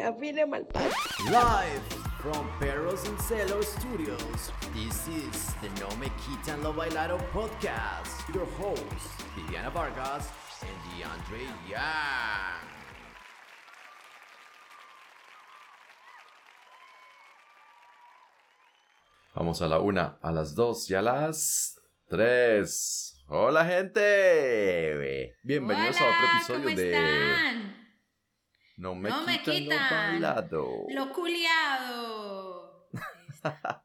Live from Perros and Celo Studios, this is the No Me Quitan Lo Bailado podcast. Your hosts, Viviana Vargas and DeAndre Yang. Vamos a la una, a las dos y a las tres. Hola gente. Bienvenidos a otro episodio ¿cómo de están? No me No quitan, bailado. Lo culiado.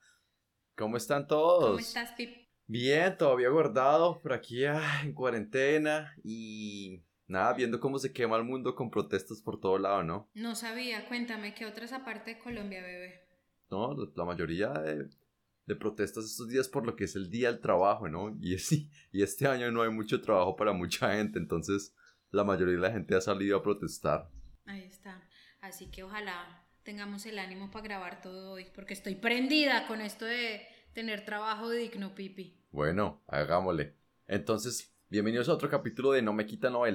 ¿Cómo están todos? ¿Cómo estás, Pip? Bien, todavía guardado por aquí ah, en cuarentena y nada, viendo cómo se quema el mundo con protestas por todo lado, ¿no? No sabía, cuéntame, ¿qué otras aparte de Colombia, bebé? No, la mayoría de, de protestas estos días por lo que es el día del trabajo, ¿no? Y, es- y este año no hay mucho trabajo para mucha gente, entonces la mayoría de la gente ha salido a protestar. Ahí está. Así que ojalá tengamos el ánimo para grabar todo hoy, porque estoy prendida con esto de tener trabajo digno, Pipi. Bueno, hagámosle. Entonces, bienvenidos a otro capítulo de No me quitan lo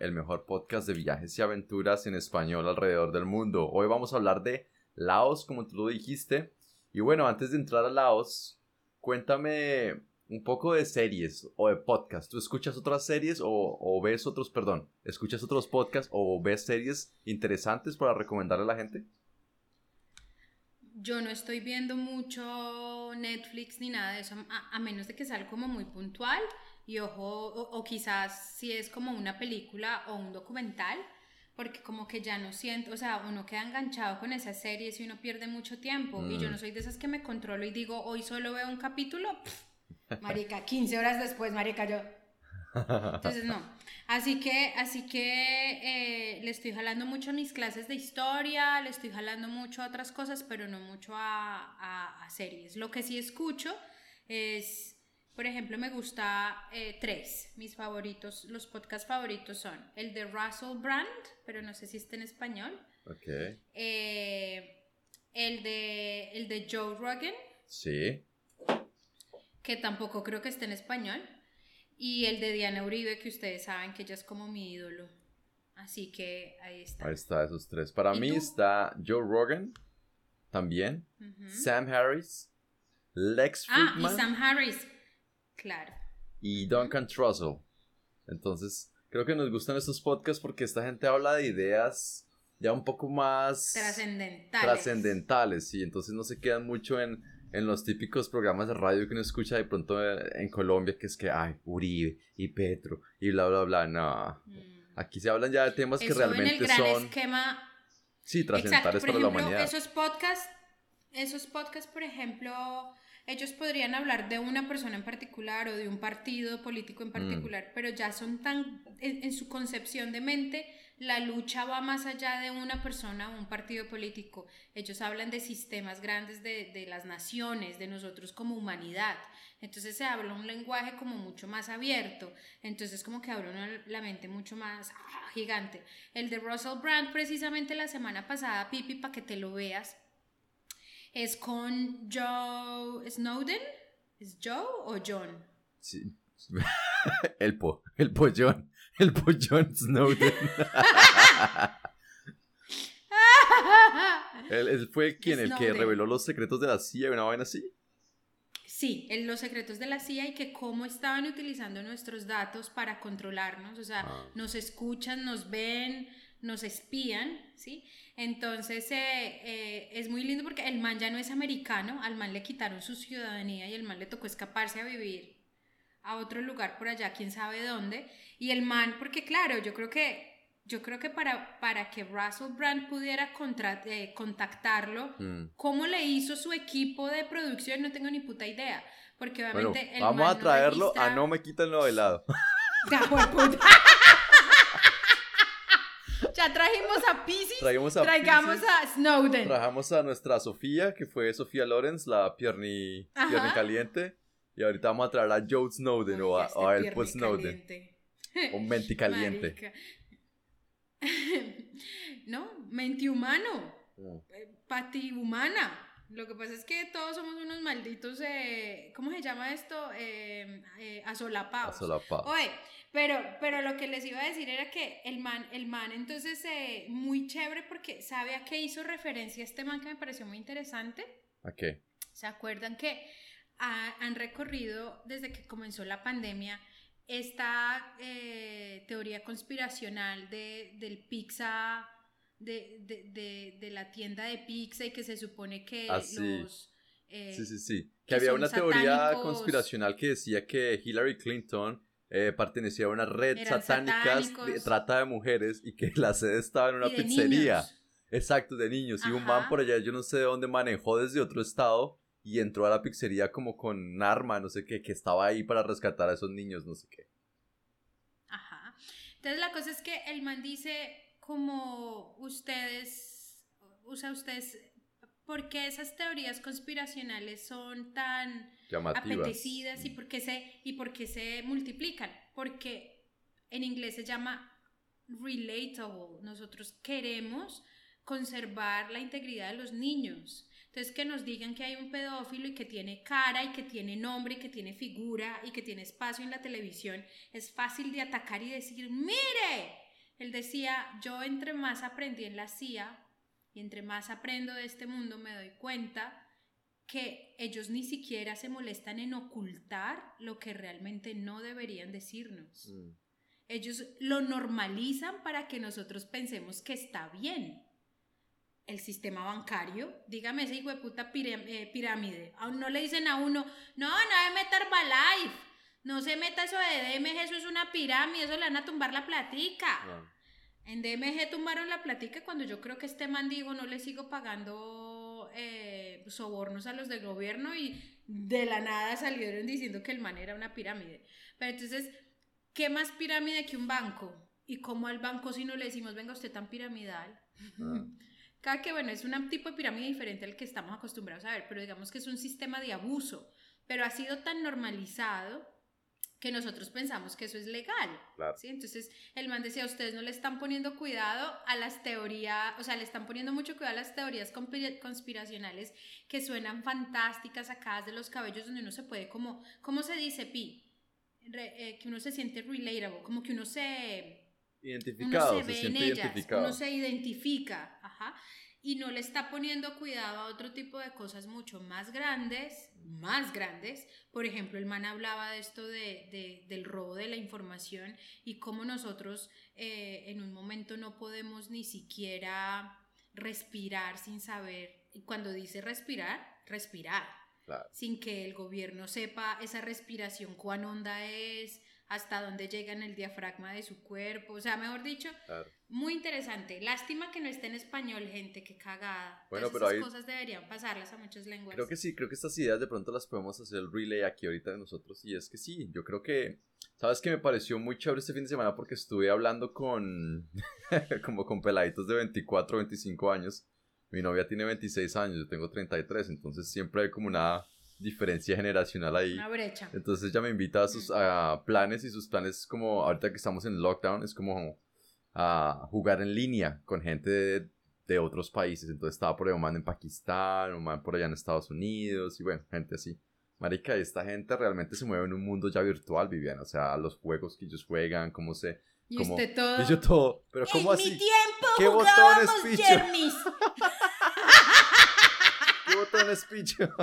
el mejor podcast de viajes y aventuras en español alrededor del mundo. Hoy vamos a hablar de Laos, como tú lo dijiste. Y bueno, antes de entrar a Laos, cuéntame un poco de series o de podcasts. ¿Tú escuchas otras series o, o ves otros, perdón, escuchas otros podcasts o ves series interesantes para recomendarle a la gente? Yo no estoy viendo mucho Netflix ni nada de eso, a, a menos de que sea como muy puntual y ojo, o, o quizás si es como una película o un documental, porque como que ya no siento, o sea, uno queda enganchado con esas series y uno pierde mucho tiempo. Y yo Mm. no soy de esas que me controlo y digo, hoy solo veo un capítulo, pff, marica, 15 horas después, marica, yo... Entonces no. Así que, así que eh, le estoy jalando mucho a mis clases de historia, le estoy jalando mucho a otras cosas, pero no mucho a, a- a series. Lo que sí escucho es, por ejemplo, me gusta eh, tres. Mis favoritos, los podcasts favoritos son el de Russell Brand, pero no sé si está en español. ok, eh, el, de, el de Joe Rogan, sí. Que tampoco creo que esté en español, y el de Diana Uribe, que ustedes saben que ella es como mi ídolo. Así que ahí está. Ahí está, esos tres. Para ¿Y mí tú? está Joe Rogan, también. Sam Harris, Lex ah, Friedman y Sam Harris. Claro. y Duncan Trussell. Entonces, creo que nos gustan estos podcasts porque esta gente habla de ideas ya un poco más Trascendentales. trascendentales, y entonces no se quedan mucho en, en los típicos programas de radio que uno escucha de pronto en, en Colombia, que es que, ay, Uribe y Petro y bla, bla, bla. No, Mm. aquí se hablan ya de temas que Eso en el realmente gran son, esquema sí, trascendentales para la humanidad. esos podcasts, esos podcasts, por ejemplo, ellos podrían hablar de una persona en particular o de un partido político en particular, pero ya son tan, en, en su concepción de mente, la lucha va más allá de una persona o un partido político. Ellos hablan de sistemas grandes de, de las naciones, de nosotros como humanidad. Entonces se habla un lenguaje como mucho más abierto. Entonces como que abre uno la mente mucho más ah, gigante. El de Russell Brand, precisamente la semana pasada, Pipi, para que te lo veas, es con Joe Snowden. ¿Es Joe o John? Sí. el po, el pollón, el pollón Snowden. él, él fue quien, el que Snowden. reveló los secretos de la CIA, una vaina así. Sí, en los secretos de la CIA y que cómo estaban utilizando nuestros datos para controlarnos, o sea, Ah. nos escuchan, nos ven, nos espían, ¿sí? Entonces eh, eh, es muy lindo porque el man ya no es americano, al man le quitaron su ciudadanía y el man le tocó escaparse a vivir a otro lugar por allá, quién sabe dónde, y el man, porque claro, yo creo que yo creo que para, para que Russell Brand pudiera contra- eh, contactarlo, Mm. ¿Cómo le hizo su equipo de producción? No tengo ni puta idea. Porque Bueno, obviamente. el vamos man a no traerlo a no me quitan lo bailado. Ya, jueputa. ya trajimos a Pisces. Traigamos a Traigamos Pisces. a Snowden. Trajamos a nuestra Sofía, que fue Sofía Lawrence, la pierni, pierni caliente. Y ahorita vamos a traer a Joe Snowden o a, Oiga, o a este él pues pierne Snowden. caliente. O menti caliente. No, mente humano. Eh, Pati humana. Lo que pasa es que todos somos unos malditos, eh, ¿cómo se llama esto? Eh, eh, asolapados. Asolapados. Oye, pero, pero lo que les iba a decir era que el man, el man entonces, eh, muy chévere porque sabe a qué hizo referencia este man que me pareció muy interesante. ¿A qué? ¿Se acuerdan que ha- han recorrido desde que comenzó la pandemia esta eh, teoría conspiracional de, del pizza, de, de, de- de la tienda de pizza y que se supone que Ah, sí. los... eh, Sí, sí, sí. que Que había una teoría conspiracional que decía que Hillary Clinton eh, pertenecía a una red Eran satánica de trata de mujeres y que la sede estaba en una pizzería. niños. Exacto, de niños. Y un man por allá, yo no sé de dónde manejó desde otro estado y entró a la pizzería como con un arma, no sé qué, que estaba ahí para rescatar a esos niños, no sé qué. Ajá. Entonces la cosa es que el man dice como ustedes, o sea, ustedes, ¿por qué esas teorías conspiracionales son tan Llamativas. apetecidas y por qué se, y por qué se multiplican? Porque en inglés se llama relatable. Nosotros queremos conservar la integridad de los niños. Entonces que nos digan que hay un pedófilo y que tiene cara y que tiene nombre y que tiene figura y que tiene espacio en la televisión, es fácil de atacar y decir, mire, él decía, yo entre más aprendí en la CIA y entre más aprendo de este mundo me doy cuenta que ellos ni siquiera se molestan en ocultar lo que realmente no deberían decirnos. Mm. Ellos lo normalizan para que nosotros pensemos que está bien. El sistema bancario, dígame ese hijo de puta eh, pirámide. Aún no le dicen a uno, no, no se meta Herbalife, no se meta eso de DMG, eso es una pirámide, eso le van a tumbar la platica. En DMG tumbaron la platica cuando yo creo que este man dijo no le sigo pagando eh, sobornos a los del gobierno y de la nada salieron diciendo que el man era una pirámide. Pero entonces, ¿qué más pirámide que un banco? Y como al banco si no le decimos, venga usted tan piramidal. Ah. Cada que, bueno, es un tipo de pirámide diferente al que estamos acostumbrados a ver, pero digamos que es un sistema de abuso. Pero ha sido tan normalizado que nosotros pensamos que eso es legal. Claro. ¿sí? Entonces, el man decía, ustedes no le están poniendo cuidado a las teorías, o sea, le están poniendo mucho cuidado a las teorías conspira- conspiracionales que suenan fantásticas, sacadas de los cabellos, donde uno se puede como, ¿cómo se dice, Pi? Re- eh, que uno se siente relatable, como que uno se Identificado, uno se, se, ve siente en ellas, identificado. uno se identifica, ajá, y no le está poniendo cuidado a otro tipo de cosas mucho más grandes, más grandes. Por ejemplo, el man hablaba de esto de, de- del robo de la información y cómo nosotros eh, en un momento no podemos ni siquiera respirar sin saber, y cuando dice respirar, respirar Claro. sin que el gobierno sepa esa respiración cuán honda es, hasta dónde llega en el diafragma de su cuerpo, o sea, mejor dicho, Claro. muy interesante. Lástima que no esté en español, gente, qué cagada. Bueno, Todas pero esas ahí- cosas deberían pasarlas a muchas lenguas. Creo que sí, creo que estas ideas de pronto las podemos hacer el relay aquí ahorita de nosotros. Y es que sí, yo creo que, ¿sabes que Me pareció muy chévere este fin de semana porque estuve hablando con, como con peladitos de 24, 25 años. Mi novia tiene 26 años, yo tengo 33, entonces siempre hay como una diferencia generacional ahí. Una brecha. Entonces ella me invita a sus a planes y sus planes como ahorita que estamos en lockdown es como a jugar en línea con gente de, de otros países. Entonces estaba por ahí un man en Pakistán, un man por allá en Estados Unidos y bueno, gente así. Marica, esta gente realmente se mueve en un mundo ya virtual, Viviana. O sea, los juegos que ellos juegan, cómo se... Y cómo- usted todo. Y yo todo, pero ¿cómo en así? mi tiempo ¿Qué botones, picho?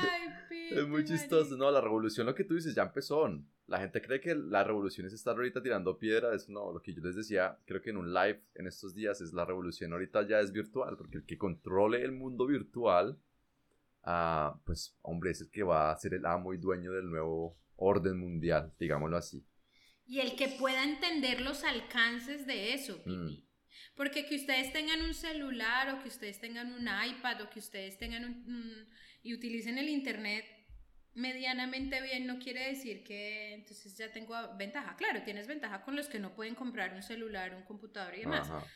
Ay, Es muy chistoso, no, la revolución, lo que tú dices, ya empezó. La gente cree que la revolución es estar ahorita tirando piedra, eso no, lo que yo les decía, creo que en un live en estos días es la revolución ahorita ya es virtual, porque el que controle el mundo virtual, ah, pues hombre, es el que va a ser el amo y dueño del nuevo orden mundial, digámoslo así. Y el que pueda entender los alcances de eso, Pipi. Mm. Porque que ustedes tengan un celular o que ustedes tengan un iPad o que ustedes tengan un, un- y utilicen el internet medianamente bien no quiere decir que entonces ya tengo ventaja. Claro, tienes ventaja con los que no pueden comprar un celular, un computador y demás. Ajá.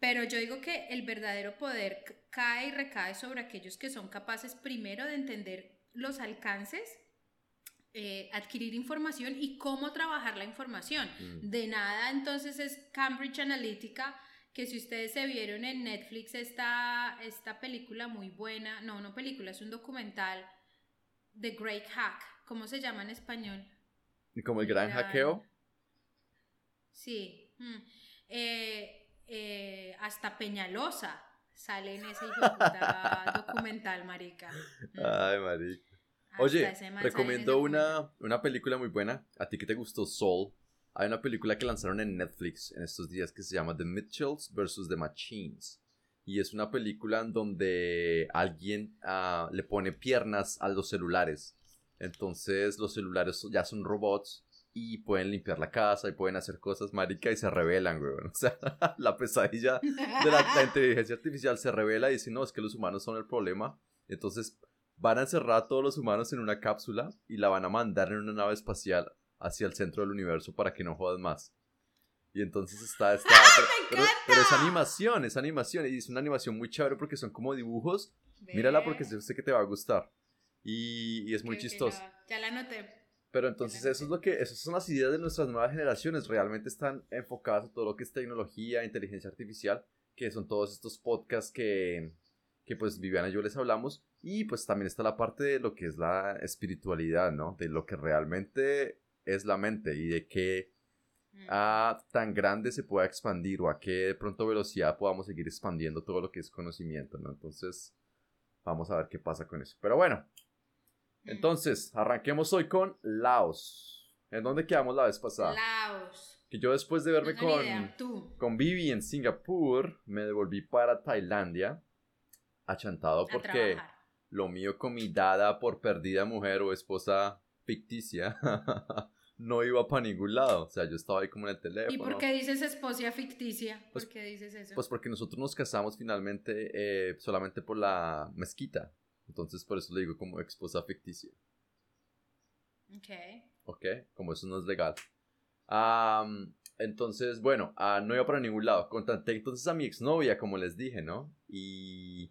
Pero yo digo que el verdadero poder cae y recae sobre aquellos que son capaces primero de entender los alcances, eh, adquirir información y cómo trabajar la información. Mm. De nada entonces es Cambridge Analytica que si ustedes se vieron en Netflix esta, esta película muy buena, no, no película, es un documental, The Great Hack, ¿cómo se llama en español? ¿Y como el gran hackeo? Sí. Mm. Eh, eh, hasta Peñalosa sale en ese documental, marica. Mm. Ay, marica. Oye, recomiendo una, una película muy buena. ¿A ti que te gustó Soul? Hay una película que lanzaron en Netflix en estos días que se llama The Mitchells vs. The Machines. Y es una película en donde alguien ah, le pone piernas a los celulares. Entonces los celulares ya son robots y pueden limpiar la casa y pueden hacer cosas, marica, y se revelan, güey. O sea, la pesadilla de la, la, inteligencia artificial se revela y dice, no, es que los humanos son el problema. Entonces van a encerrar a todos los humanos en una cápsula y la van a mandar en una nave espacial hacia el centro del universo para que no jodas más. Y entonces está esta... pero, es animación, es animación. Y es una animación muy chévere porque son como dibujos. Mírala porque sé que te va a gustar. Y, y es muy chistoso. ya la noté. Pero entonces eso es lo que, esas son las ideas de nuestras nuevas generaciones. Realmente están enfocadas a todo lo que es tecnología, inteligencia artificial, que son todos estos podcasts que, que pues Viviana y yo les hablamos. Y pues también está la parte de lo que es la espiritualidad, ¿no? De lo que realmente es la mente y de qué mm. a tan grande se pueda expandir o a qué de pronto velocidad podamos seguir expandiendo todo lo que es conocimiento, ¿no? Entonces, vamos a ver qué pasa con eso. Pero bueno, mm. entonces, arranquemos hoy con Laos. ¿En dónde quedamos la vez pasada? Laos. Que yo después de verme con, con Vivi en Singapur, me devolví para Tailandia, achantado porque lo mío con mi dada por perdida mujer o esposa ficticia no iba para ningún lado. O sea, yo estaba ahí como en el teléfono. ¿Y por qué dices esposa ficticia? ¿Por pues, qué dices eso? Pues porque nosotros nos casamos finalmente eh, solamente por la mezquita. Entonces por eso le digo como esposa ficticia. Ok. Ok, como eso no es legal. entonces, bueno, ah, no iba para ningún lado. Contanté entonces a mi exnovia, como les dije, ¿no? Y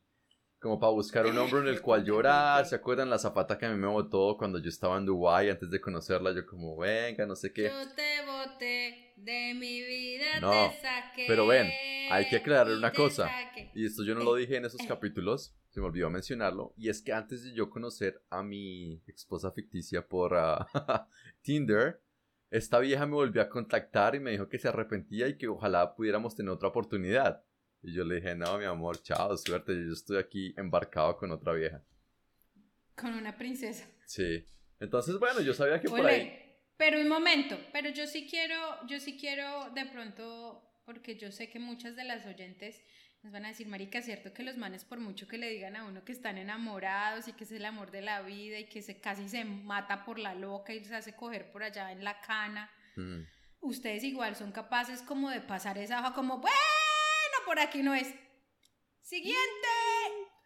como para buscar un hombre en el cual llorar. ¿Se acuerdan la zapata que a mí me botó cuando yo estaba en Dubai antes de conocerla? Yo como, venga, no sé qué. Yo te boté de mi vida, no, te saqué. Pero ven, hay que aclarar una cosa. Y esto yo no lo dije en esos capítulos, se me olvidó mencionarlo. Y es que antes de yo conocer a mi esposa ficticia por ah, Tinder, esta vieja me volvió a contactar y me dijo que se arrepentía y que ojalá pudiéramos tener otra oportunidad. Y yo le dije, no, mi amor, chao, suerte, yo estoy aquí embarcado con otra vieja. Con una princesa. Sí. Entonces, bueno, yo sabía que por ahí... Pero un momento, pero yo sí quiero, yo sí quiero de pronto, porque yo sé que muchas de las oyentes nos van a decir, marica, es cierto que los manes por mucho que le digan a uno que están enamorados y que es el amor de la vida y que se casi se mata por la loca y se hace coger por allá en la cana, mm. ustedes igual son capaces como de pasar esa hoja como, bueno, por aquí no es. Siguiente.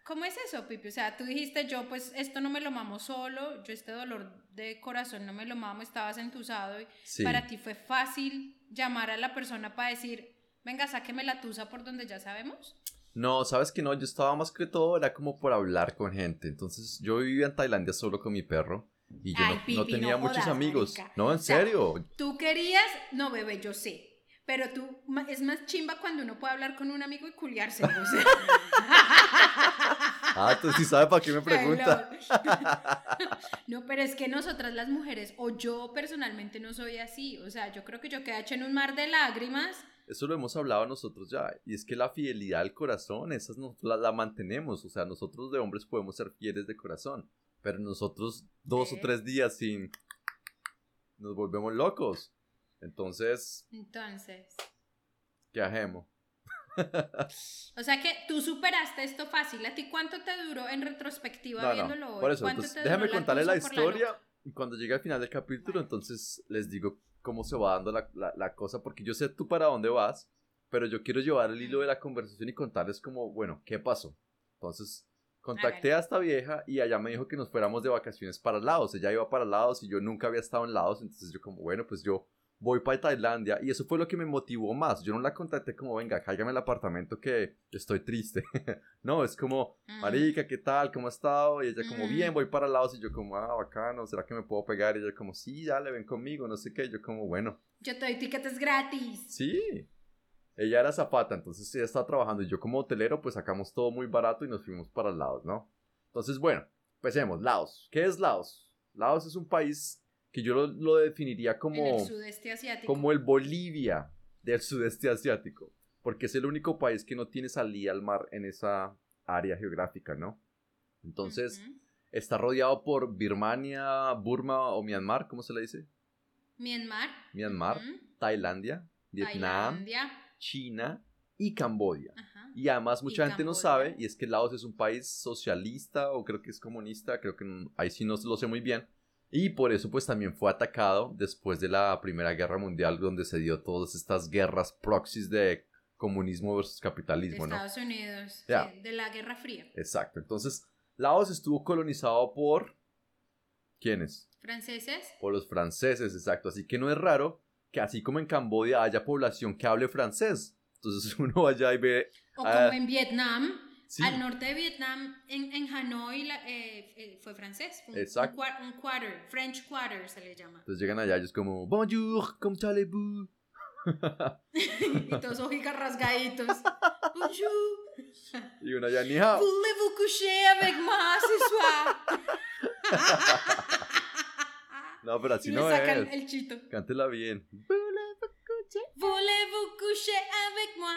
¿Cómo es eso, Pipi? O sea, tú dijiste, yo pues esto no me lo mamo solo, yo este dolor de corazón no me lo mamo, estabas entusado y para ti fue fácil llamar a la persona para decir, venga, sáqueme la tusa por donde ya sabemos. No, sabes que no, yo estaba más que todo, era como por hablar con gente. Entonces, yo vivía en Tailandia solo con mi perro. Y yo no, tenía muchos amigos. No, en serio. Tú querías, no, bebé, yo sé. Pero tú, es más chimba cuando uno puede hablar con un amigo y culiarse. ah, tú sí sabes para qué me pregunta. no, pero es que nosotras las mujeres, o yo personalmente no soy así. O sea, yo creo que yo quedé hecho en un mar de lágrimas. Eso lo hemos hablado nosotros ya. Y es que la fidelidad al corazón, esa la, la mantenemos. O sea, nosotros de hombres podemos ser fieles de corazón. Pero nosotros dos o tres días sin... Nos volvemos locos. Entonces. Entonces. ¿Qué hacemos? o sea que tú superaste esto fácil. ¿A ti cuánto te duró en retrospectiva viéndolo hoy? Por eso, déjame contarle la, historia y cuando llegue al final del capítulo, entonces les digo cómo se va dando la, la, cosa, porque yo sé tú para dónde vas, pero yo quiero llevar el hilo de la conversación y contarles como, bueno, ¿qué pasó? Entonces, contacté a esta vieja y allá me dijo que nos fuéramos de vacaciones para Laos. Ella iba para Laos y yo nunca había estado en Laos, entonces yo como, bueno, pues yo voy para Tailandia y eso fue lo que me motivó más. Yo no la contacté como, venga, cállame el apartamento que estoy triste. no, es como, mm. marica, ¿qué tal? ¿Cómo ha estado? Y ella como, bien, mm. voy para Laos y yo como, ah, bacano, ¿será que me puedo pegar? Y ella como, sí, dale, ven conmigo, no sé qué. yo como, bueno. Yo te doy tiquetes gratis. Sí. Ella era zapata, entonces ella estaba trabajando y yo como hotelero pues sacamos todo muy barato y nos fuimos para Laos, ¿no? Entonces, bueno, empecemos. Laos. ¿Qué es Laos? Laos es un país que yo lo, lo definiría como... En el sudeste asiático. Como el Bolivia del sudeste asiático, porque es el único país que no tiene salida al mar en esa área geográfica, ¿no? Entonces, está rodeado por Birmania, Burma o Myanmar, ¿cómo se le dice? Myanmar. Myanmar. Tailandia, Vietnam, Tailandia. China y Camboya. Ajá. Y además mucha Y gente no sabe, y es que Laos es un país socialista o creo que es comunista, creo que ahí sí no lo sé muy bien. Y por eso pues también fue atacado después de la Primera Guerra Mundial donde se dio todas estas guerras proxies de comunismo versus De capitalismo, ¿no? Estados Unidos. Ya. sí, de la Guerra Fría. Exacto. Entonces, Laos estuvo colonizado por... ¿Quiénes? Franceses. Por los franceses, exacto. Así que no es raro que así como en Camboya haya población que hable francés. Entonces uno vaya y ve... O como en Vietnam. Sí, Al norte de Vietnam, en, en Hanoi, la- eh, eh, fue francés. Un, Exacto. Un, un quarter. French quarter se le llama. entonces llegan allá y es como... Bonjour, ¿cómo allez-vous? y todos ojitos rasgaditos. Bonjour. Y uno allá ni hao. Voulez-vous coucher avec moi ce soir? No, pero así y no sacan es. el chito. Cántela bien. Voulez-vous coucher avec moi?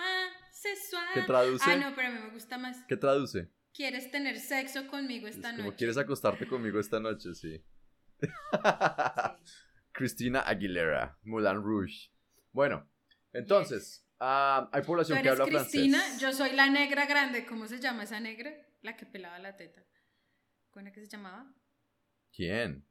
¿Qué traduce? Ah, no, pero a mí me gusta más. ¿Qué traduce? ¿Quieres tener sexo conmigo Es esta como, noche? ¿quieres acostarte conmigo esta noche? Sí. Cristina Aguilera, Moulin Rouge. Bueno, entonces, ah, hay Tú población que habla Cristina, francés. yo soy la negra grande. ¿Cómo se llama esa negra? La que pelaba la teta. ¿Cómo era que se llamaba? ¿Quién?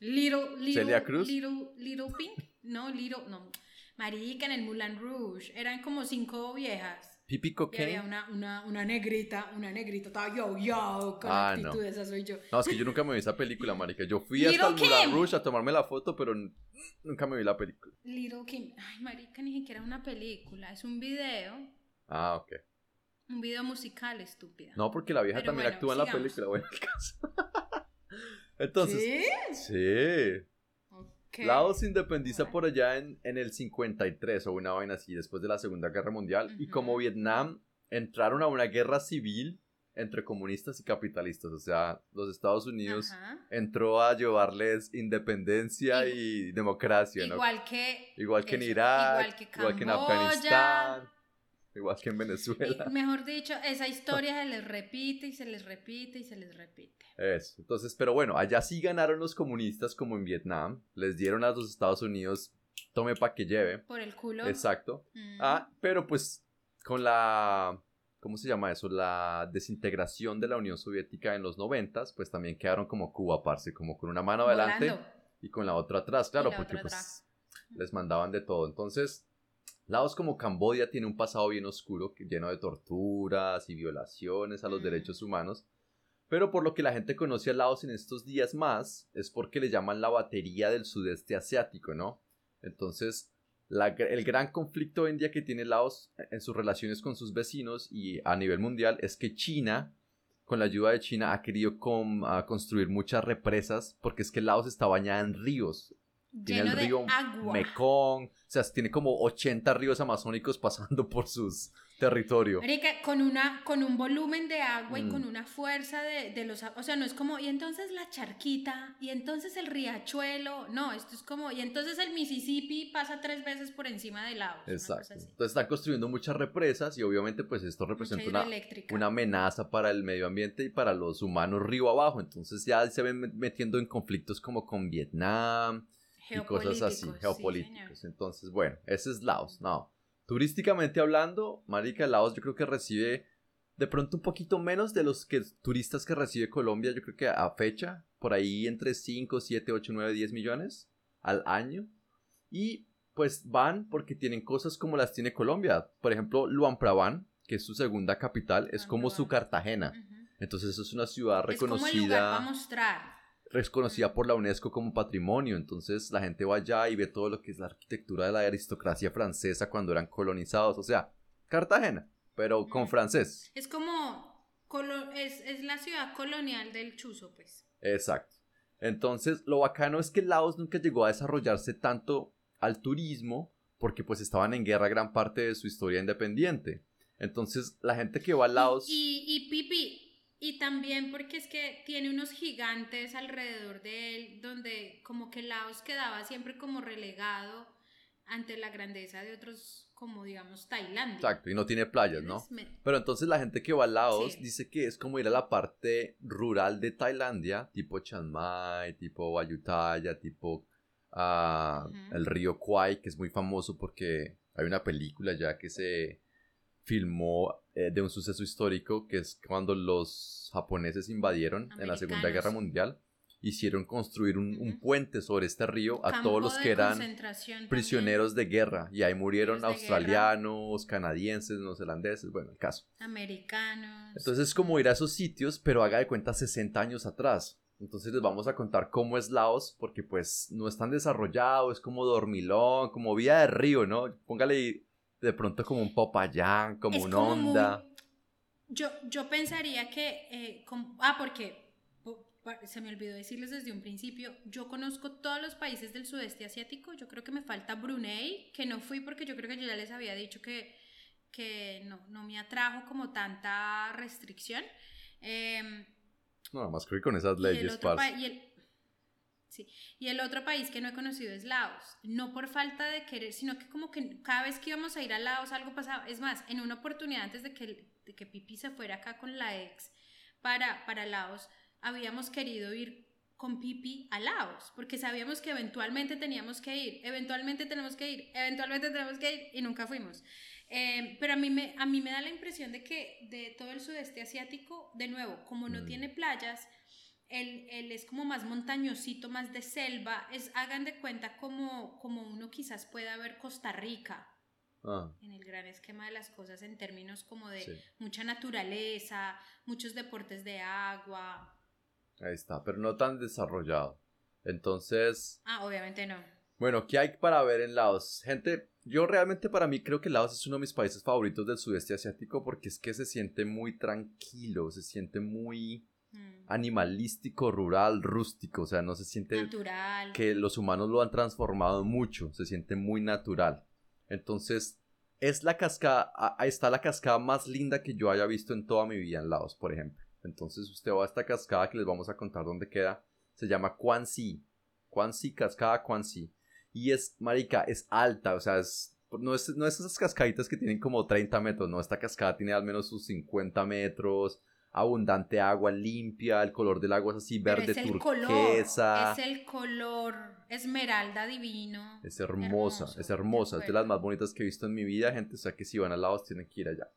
Little, little, ¿Celia Cruz? Little, little Pink. No, Little, no. Marica en el Moulin Rouge. Eran como cinco viejas. Pipi Y había una, una, una negrita, una negrita, estaba yo, yo, con Ah, actitud, no. esa soy yo. No, es que yo nunca me vi esa película, marica. Yo fui hasta el Moulin. Rouge a tomarme la foto, pero nunca me vi la película. Little Kim. Ay, marica, ni siquiera una película. Es un video. Ah, ok. Un video musical, estúpida. No, porque la vieja Pero también bueno, actúa en la película, bueno, el caso. Entonces, ¿Sí? sí. Ok. Laos se independiza Bueno. por allá en, en el 53 o una vaina así, después de la Segunda Guerra Mundial. Y como Vietnam entraron a una guerra civil entre comunistas y capitalistas, o sea, los Estados Unidos Ajá. entró a llevarles independencia Igu- y democracia, ¿no? Igual que. Igual que en eso, Irak, igual que igual que en. Afganistán, igual que en y, Venezuela. mejor dicho, esa historia se les repite y se les repite y se les repite. Eso. Entonces, pero bueno, allá sí ganaron los comunistas como en Vietnam. Les dieron a los Estados Unidos, tome pa' que lleve. Por el culo. Exacto. Mm. Ah, pero pues con la, ¿cómo se llama eso? La desintegración de la Unión Soviética en los noventas, pues también quedaron como Cuba, parce, como con una mano adelante Volando. y con la otra atrás, claro, la porque pues atrás. les mandaban de todo. Entonces, lados como Camboya tiene un pasado bien oscuro, lleno de torturas y violaciones a los Mm. derechos humanos. Pero por lo que la gente conoce a Laos en estos días más, es porque le llaman la batería del sudeste asiático, ¿no? Entonces, la el gran conflicto hoy en día que tiene Laos en sus relaciones con sus vecinos y a nivel mundial es que China, con la ayuda de China, ha querido construir muchas represas porque es que Laos está bañada en ríos. Tiene Lleno el de río agua. Mekong, o sea, tiene como 80 ríos amazónicos pasando por sus territorios. Marica, con, una, con un volumen de agua y Mm. con una fuerza de, de los... O sea, no es como, y entonces la charquita, y entonces el riachuelo. No, esto es como, y entonces el Mississippi pasa tres veces por encima del cosa Exacto. Entonces están construyendo muchas represas y obviamente pues esto representa una, una amenaza para el medio ambiente y para los humanos río abajo. Entonces ya se ven metiendo en conflictos como con Vietnam y cosas así, Geopolíticos, sí. Entonces, bueno, ese es Laos. No, turísticamente hablando, marica, Laos yo creo que recibe de pronto un poquito menos de los que turistas que recibe Colombia, yo creo que a fecha, por ahí entre 5, 7, 8, 9, 10 millones al año. Y pues van porque tienen cosas como las tiene Colombia. Por ejemplo, Luang Prabang, que es su segunda capital, es como su. Cartagena. Entonces es una ciudad Es como el lugar reconocida para mostrar. Reconocida por la UNESCO como patrimonio. Entonces la gente va allá y ve todo lo que es la arquitectura de la aristocracia francesa cuando eran colonizados. O sea, Cartagena, pero con francés. Es como, es, es la ciudad colonial del Chuzo, pues. Exacto. Entonces lo bacano es que Laos nunca llegó a desarrollarse tanto al turismo porque pues estaban en guerra gran parte de su historia independiente. Entonces, la gente que va a Laos... Y, y, Pipi, y también porque es que tiene unos gigantes alrededor de él, donde como que Laos quedaba siempre como relegado ante la grandeza de otros, como digamos Tailandia. Exacto, y no tiene playas, ¿no? Pero entonces la gente que va a Laos dice que es como ir a la parte rural de Tailandia, tipo Chiang Mai, tipo Ayutthaya, tipo uh, el río Kwai, que es muy famoso porque hay una película ya que se filmó eh, de un suceso histórico que es cuando los japoneses invadieron en la Segunda Guerra Mundial hicieron construir un, puente sobre este río a todos los que eran prisioneros de guerra y ahí murieron australianos, canadienses, neozelandeses, bueno, el caso. Americanos. Entonces es como ir a esos sitios, pero haga de cuenta 60 años atrás. Entonces les vamos a contar cómo es Laos, porque pues no es tan desarrollado, es como dormilón, como vía de río, ¿no? Póngale de pronto como un Popayán, como un Onda. Yo, yo pensaría que, eh, ah, porque se me olvidó decirles desde un principio, yo conozco todos los países del sudeste asiático, yo creo que me falta Brunei, que no fui porque yo creo que yo ya les había dicho que, que no, no me atrajo como tanta restricción. Eh, no, más que con esas leyes, y el, Sí. Y el otro país que no he conocido es Laos. No por falta de querer, sino que como que cada vez que íbamos a ir a Laos algo pasaba. Es más, en una oportunidad antes de que, de que Pipi se fuera acá con la ex para, para Laos, habíamos querido ir con Pipi a Laos, porque sabíamos que eventualmente teníamos que ir, eventualmente tenemos que ir, eventualmente tenemos que ir y nunca fuimos. Eh, pero a mí, me, a mí me da la impresión de que de todo el sudeste asiático, de nuevo, como no mm. tiene playas, él, es como más montañosito, más de selva, es, hagan de cuenta como, como uno quizás pueda ver Costa Rica. Ah. En el gran esquema de las cosas en términos como de mucha naturaleza, muchos deportes de agua. Ahí está, pero no tan desarrollado. Entonces... Ah, obviamente no. Bueno, ¿qué hay para ver en Laos? Gente, yo realmente para mí creo que Laos es uno de mis países favoritos del sudeste asiático porque es que se siente muy tranquilo, se siente muy. Animalístico, rural, rústico, o sea, no se siente natural. que los humanos lo han transformado mucho, se siente muy natural. Entonces, es la cascada, está la cascada más linda que yo haya visto en toda mi vida en Laos, por ejemplo. Entonces, usted va a esta cascada que les vamos a contar dónde queda, se llama Quan Si, Quan Si, cascada Quan Si, y es, marica, es alta, o sea, es no es, no es esas cascaditas que tienen como 30 metros, no, esta cascada tiene al menos sus 50 metros, abundante agua limpia, el color del agua es así verde es turquesa. es el color esmeralda divino. Es hermosa, es hermosa, es de las más bonitas que he visto en mi vida, gente, o sea que si van a Laos tienen que ir allá.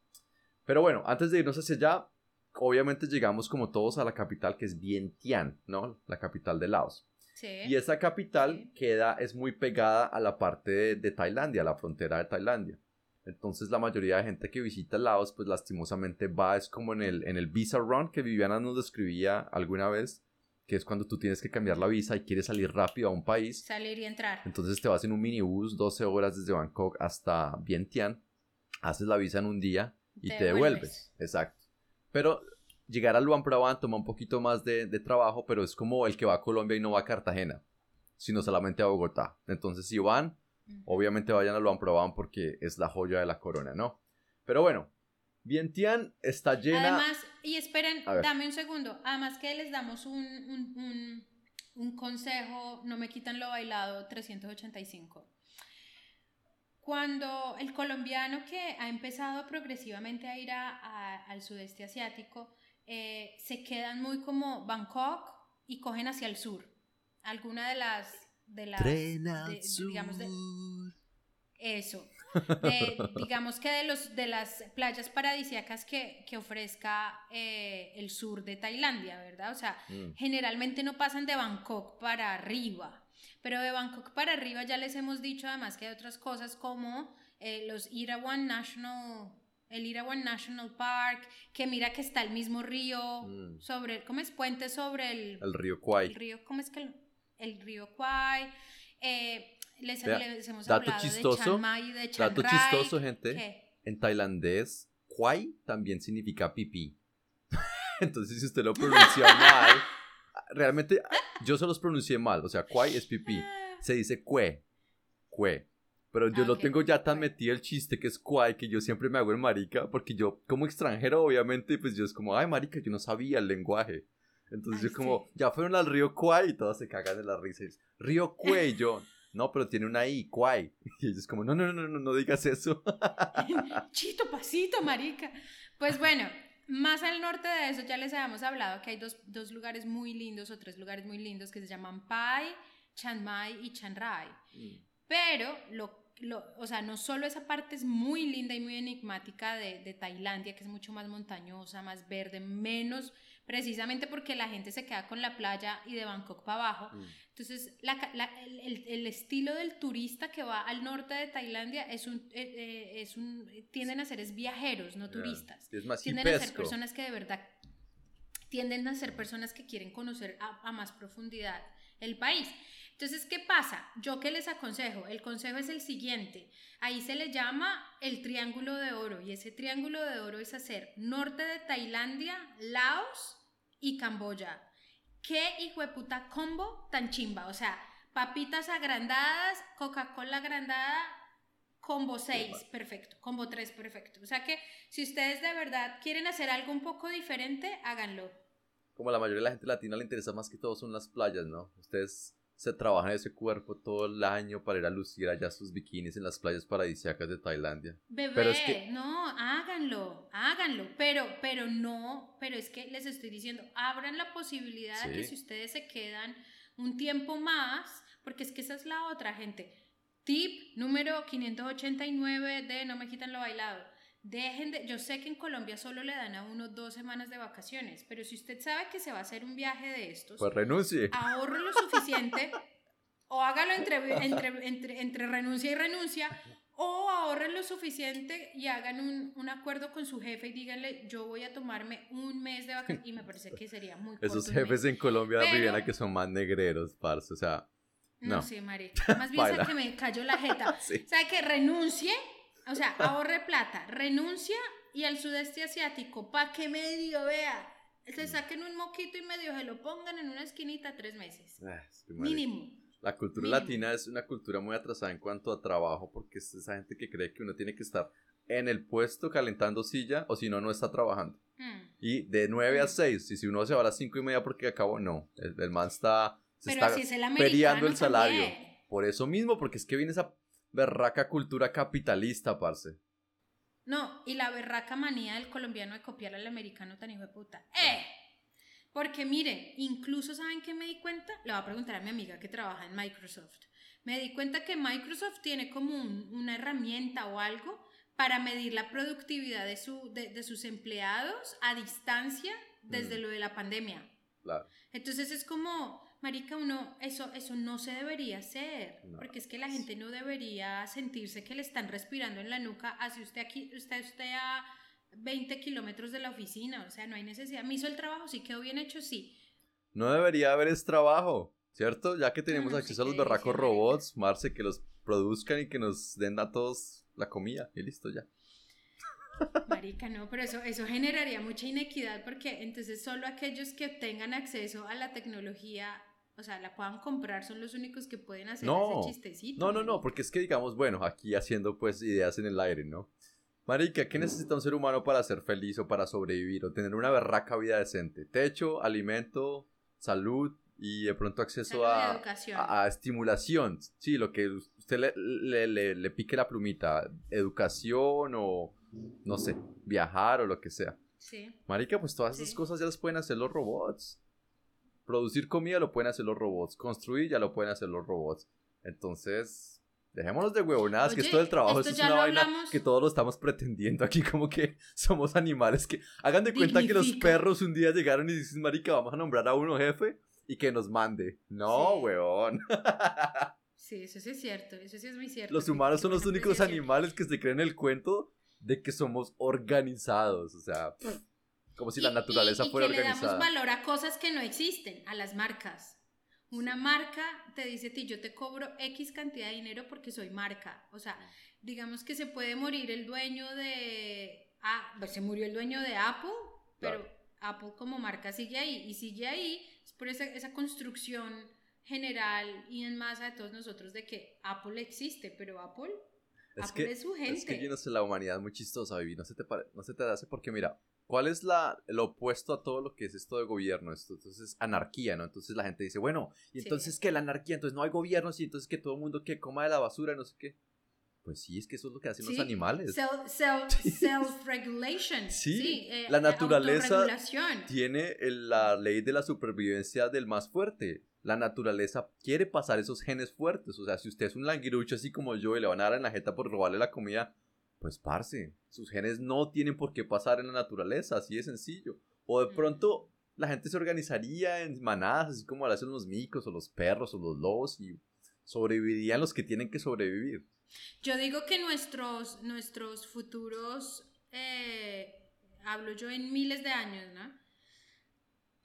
Pero bueno, antes de irnos hacia allá, obviamente llegamos como todos a la capital que es Vientiane, ¿no? La capital de Laos. Sí. Y esa capital queda, es muy pegada a la parte de, de Tailandia, a la frontera de Tailandia. Entonces la mayoría de gente que visita Laos, pues lastimosamente va, es como en el, en el visa run que Viviana nos describía alguna vez, que es cuando tú tienes que cambiar la visa y quieres salir rápido a un país. Salir y entrar. Entonces te vas en un minibús 12 horas desde Bangkok hasta Vientiane, haces la visa en un día y te, devuelves. Exacto. Pero llegar a Luang Prabang toma un poquito más de, de trabajo, pero es como el que va a Colombia y no va a Cartagena, sino solamente a Bogotá. Entonces si van Obviamente vayan a lo han probado porque es la joya de la corona, ¿no? Pero bueno, Vientiane está llena. Además, y esperen, dame un segundo. Además que les damos un, un, un, consejo, no me quitan lo bailado 385. Cuando el colombiano que ha empezado progresivamente a ir a, al sudeste asiático, eh, se quedan muy como Bangkok y cogen hacia el sur. Alguna de las de las digamos de, eso digamos que de los de las playas paradisíacas que, que ofrezca eh, el sur de Tailandia verdad o sea mm. generalmente no pasan de Bangkok para arriba pero de Bangkok para arriba ya les hemos dicho además que hay otras cosas como eh, los Irawan National el Irawan National Park, que mira que está el mismo río mm. sobre, ¿cómo es? Puente sobre el... El río Kwai. El río, ¿cómo es que? El río Kwai. Eh, les, hemos dato chistoso, de Chiang Dato chistoso, gente. En tailandés, Kwai también significa pipí. Entonces, si usted lo pronuncia mal, realmente yo se los pronuncié mal. O sea, Kwai es pipí. Se dice Kue. Kue. Pero yo lo Ok, tengo ya tan metido el chiste que es cuay que yo siempre me hago el marica, porque yo como extranjero obviamente pues yo es como, ay marica, yo no sabía el lenguaje. Entonces Ay, yo como, sí. ya fueron al río Kwai y todos se cagan de la risa. y es, río Kwai, yo, no, pero tiene una I, Kwai. Y ellos como, no, no, no, no, no digas eso. Chito, pasito, marica. Pues bueno, más al norte de eso ya les habíamos hablado que hay dos, dos lugares muy lindos o tres lugares muy lindos que se llaman Pai, Chiang Mai y Chiang Rai. Pero, lo, lo- o sea, no solo esa parte es muy linda y muy enigmática de, de Tailandia, que es mucho más montañosa, más verde, menos, precisamente porque la gente se queda con la playa y de Bangkok para abajo. Entonces, la la- el, el- estilo del turista que va al norte de Tailandia es un, eh, eh, es un tienden a ser es viajeros, no turistas. Es más Tienden a ser personas que de verdad tienden a ser personas que quieren conocer a, a más profundidad el país. Entonces, ¿qué pasa? Yo que les aconsejo, el consejo es el siguiente. Ahí se le llama el triángulo de oro y ese triángulo de oro es hacer norte de Tailandia, Laos y Camboya. ¿Qué hijo de puta combo tan chimba? O sea, papitas agrandadas, Coca-Cola agrandada, combo 6, perfecto, combo 3, perfecto. O sea que si ustedes de verdad quieren hacer algo un poco diferente, háganlo. Como la mayoría de la gente latina le interesa más que todo son las playas, ¿no? Ustedes se trabajan ese cuerpo todo el año para ir a lucir allá sus bikinis en las playas paradisíacas de Tailandia. Bebé, Pero es que- no, háganlo, háganlo, pero, pero no, pero es que les estoy diciendo, abran la posibilidad de que si ustedes se quedan un tiempo más, porque es que esa es la otra, gente. Tip número 589 de No me quitan lo bailado. Dejen de, yo sé que en Colombia solo le dan a uno dos semanas de vacaciones, pero si usted sabe que se va a hacer un viaje de estos, Pues renuncie. ahorre lo suficiente o hágalo entre, entre, entre, entre renuncia y renuncia o ahorre lo suficiente y hagan un, un acuerdo con su jefe y díganle yo voy a tomarme un mes de vacaciones y me parece que sería muy corto Esos jefes en Colombia, Pero- Viviana, que son más negreros, parce. O sea, no, no. sé marica más bien sabe que me cayó la jeta Sí. sabe que renuncie o sea ahorre plata renuncia y al sudeste asiático pa' que medio vea Mm. se saquen un moquito y medio se lo pongan en una esquinita tres meses ah, mínimo La cultura Mínimo. latina es una cultura muy atrasada en cuanto a trabajo, porque es esa gente que cree que uno tiene que estar en el puesto calentando silla, o si no, no está trabajando. Mm. Y de 9 a Mm. 6, y si uno se va a las 5 y media porque acabó, no. El, el man está, se Pero está así es el peleando el salario. también. Por eso mismo, porque es que viene esa berraca cultura capitalista, parce. No, y la berraca manía del colombiano de copiar al americano tan hijo de puta. Ah. ¡Eh! Porque miren, incluso ¿saben qué me di cuenta? Le voy a preguntar a mi amiga que trabaja en Microsoft. Me di cuenta que Microsoft tiene como un- una herramienta o algo para medir la productividad de, su, de, de sus empleados a distancia desde Mm. lo de la pandemia. Claro. Entonces es como, marica, uno, eso, eso no se debería hacer, No. porque es que la gente no debería sentirse que le están respirando en la nuca, así usted aquí, usted, usted a 20 kilómetros de la oficina, o sea, no hay necesidad. Me hizo el trabajo, sí quedó bien hecho, sí. No debería haber es trabajo, ¿cierto? Ya que tenemos No, acceso a los marica. robots, Marce, que los produzcan y que nos den a todos la comida. Y listo ya. Marica, no, pero eso, eso generaría mucha inequidad porque entonces solo aquellos que tengan acceso a la tecnología, o sea, la puedan comprar, son los únicos que pueden hacer No, ese chistecito. No, no, no, porque es que digamos, bueno, aquí haciendo pues ideas en el aire, ¿no? Marica, ¿qué necesita un ser humano para ser feliz o para sobrevivir o tener una berraca vida decente? Techo, alimento, salud y de pronto acceso a, a, a estimulación. Sí, lo que usted le, le, le- le pique la plumita, educación o, no sé, viajar o lo que sea. Sí. Marica, pues todas esas cosas ya las pueden hacer los robots. Producir comida lo pueden hacer los robots. Construir ya lo pueden hacer los robots. Entonces, dejémonos de huevonadas, que esto del trabajo esto es una vaina hablamos. que todos lo estamos pretendiendo aquí, como que somos animales que hagan de cuenta que los perros un día llegaron y dicen, Marica, vamos a nombrar a uno jefe y que nos mande. No, Sí. huevón. Sí, eso sí es cierto, eso sí es muy cierto. Los humanos son los únicos animales que se creen el cuento de que somos organizados. O sea, como si la Y- naturaleza y- y fuera que organizada. le damos valor a cosas que no existen, a las marcas. Una marca te dice a ti, yo te cobro X cantidad de dinero porque soy marca. O sea, digamos que se puede morir el dueño de... Ah, pues se murió el dueño de Apple, pero Claro. Apple como marca sigue ahí. Y sigue ahí es por esa, esa construcción general y en masa de todos nosotros de que Apple existe, pero Apple, Es que, su gente. es que yo no sé, la humanidad es muy chistosa, Vivi. No se te, pare- no se te hace porque, mira, ¿cuál es la, lo opuesto a todo lo que es esto de gobierno? Esto, entonces, anarquía, ¿no? Entonces la gente dice, bueno, ¿y Sí. entonces qué? La anarquía, entonces no hay gobiernos y entonces que todo el mundo que coma de la basura, no sé qué. Pues sí, es que eso es lo que hacen los Sí, animales. Self, self, self-regulation. Sí, eh, la naturaleza. Tiene la ley de la supervivencia del más fuerte. La naturaleza quiere pasar esos genes fuertes. O sea, si usted es un languirucho así como yo y le van a dar en la jeta por robarle la comida, pues parce, sus genes no tienen por qué pasar en la naturaleza, así de sencillo. O de Mm. pronto la gente se organizaría en manadas, así como lo hacen los micos o los perros o los lobos y sobrevivirían los que tienen que sobrevivir. Yo digo que nuestros, nuestros futuros, eh, hablo yo en miles de años, ¿no?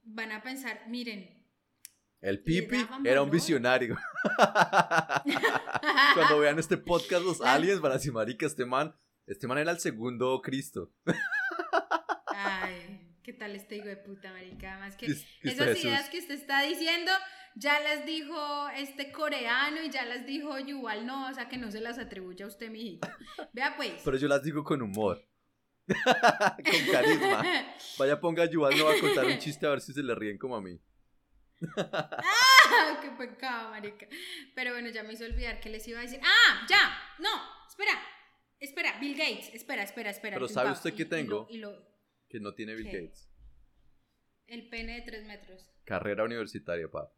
Van a pensar, miren, El Pipi era un visionario. Cuando vean este podcast, los aliens van a decir, marica, este man, este man era el segundo Cristo. ay, ¿qué tal este hijo de puta, marica? Además que esas ideas que usted está diciendo, ya las dijo este coreano y ya las dijo Yuval no, o sea que no se las atribuye a usted, mijito. Vea pues. Pero yo las digo con humor. con carisma. Vaya, ponga a Yuval, no va a contar un chiste a ver si se le ríen como a mí. ¡Qué pecado, marica! Pero bueno, ya me hizo olvidar que les iba a decir. ¡Ah! ¡Ya! ¡No! Espera. Espera, Bill Gates. Espera, espera, espera. Pero ¿sabe usted qué y tengo? lo- y lo- Que no tiene Bill ¿Qué? Gates. el pene de tres metros. Carrera universitaria, pa.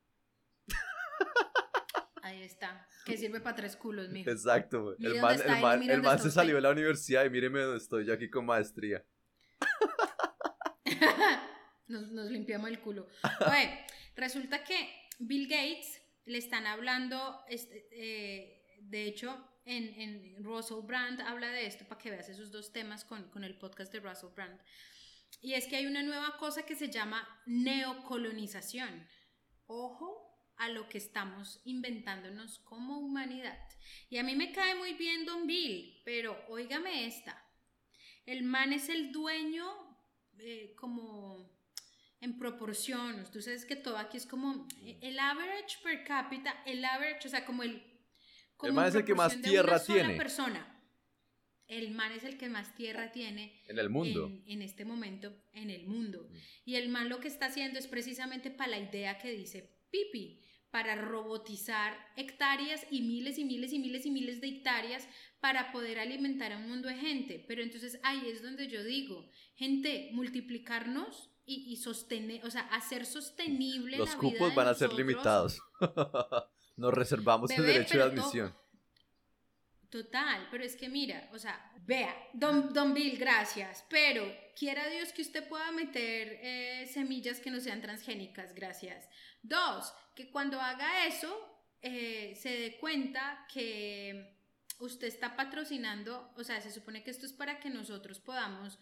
Ahí está. Que sirve para tres culos, mijo. Exacto, güey. El man, el el se salió de la universidad y míreme dónde estoy yo aquí con maestría. nos, nos limpiamos el culo. Oye, resulta que Bill Gates le están hablando, este, eh, de hecho, en, en Russell Brand habla de esto para que veas esos dos temas con, con el podcast de Russell Brand. Y es que hay una nueva cosa que se llama neocolonización. Ojo a lo que estamos inventándonos como humanidad. Y a mí me cae muy bien Don Bill, pero óigame esta. El man es el dueño eh, como en proporción. Tú sabes que todo aquí es como eh, el average per cápita, el average, o sea, como el... como man en es el que más tierra tiene. persona. El man es el que más tierra tiene En el mundo. en, en este momento en el mundo. Mm. Y el man lo que está haciendo es precisamente para la idea que dice Pipi, para robotizar hectáreas y miles y miles y miles y miles de hectáreas para poder alimentar a un mundo de gente. Pero entonces ahí es donde yo digo, gente, multiplicarnos y, y sostener, o sea, hacer sostenible Los la vida cupos de van a ser limitados. Nos reservamos el derecho de to- admisión. Total, pero es que mira, o sea, vea, don, don Bill, gracias, pero quiera Dios que usted pueda meter eh, semillas que no sean transgénicas, gracias. Dos, que cuando haga eso eh, se dé cuenta que usted está patrocinando, o sea, se supone que esto es para que nosotros podamos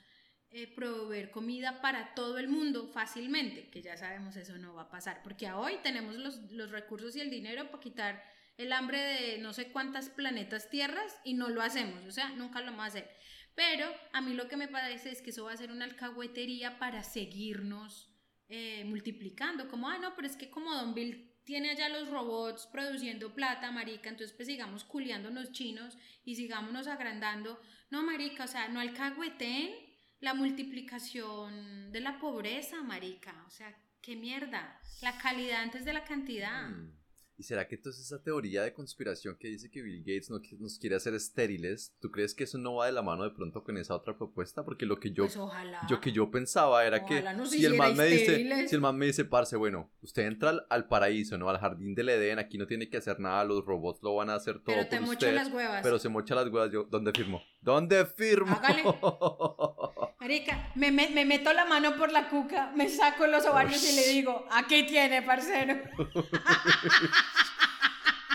eh, proveer comida para todo el mundo fácilmente, que ya sabemos eso no va a pasar, porque hoy tenemos los, los recursos y el dinero para quitar el hambre de no sé cuántas planetas tierras y no lo hacemos, o sea, nunca lo vamos a hacer. Pero a mí lo que me parece es que eso va a ser una alcahuetería para seguirnos eh, multiplicando, como, ah, no, pero es que como Don Bill tiene allá los robots produciendo plata, marica, entonces pues sigamos culiándonos chinos y sigámonos agrandando. No, marica, o sea, no alcahueten la multiplicación de la pobreza, marica, o sea, qué mierda, la calidad antes de la cantidad. Mm. ¿Y será que entonces esa teoría de conspiración que dice que Bill Gates no nos quiere hacer estériles, ¿tú crees que eso no va de la mano de pronto con esa otra propuesta? Porque lo que yo, pues yo que yo pensaba era Ojalá que si el man me dice, si el man me dice, parce, bueno, usted entra al, al paraíso, ¿no? Al jardín del Edén, aquí no tiene que hacer nada, los robots lo van a hacer todo pero te por mocho usted. las huevas. Pero se mocha las huevas, yo, ¿dónde firmo? ¿Dónde firmo? Hágale. Marica, me, me- me meto la mano por la cuca, me saco los ovarios y le digo, aquí tiene, parcero.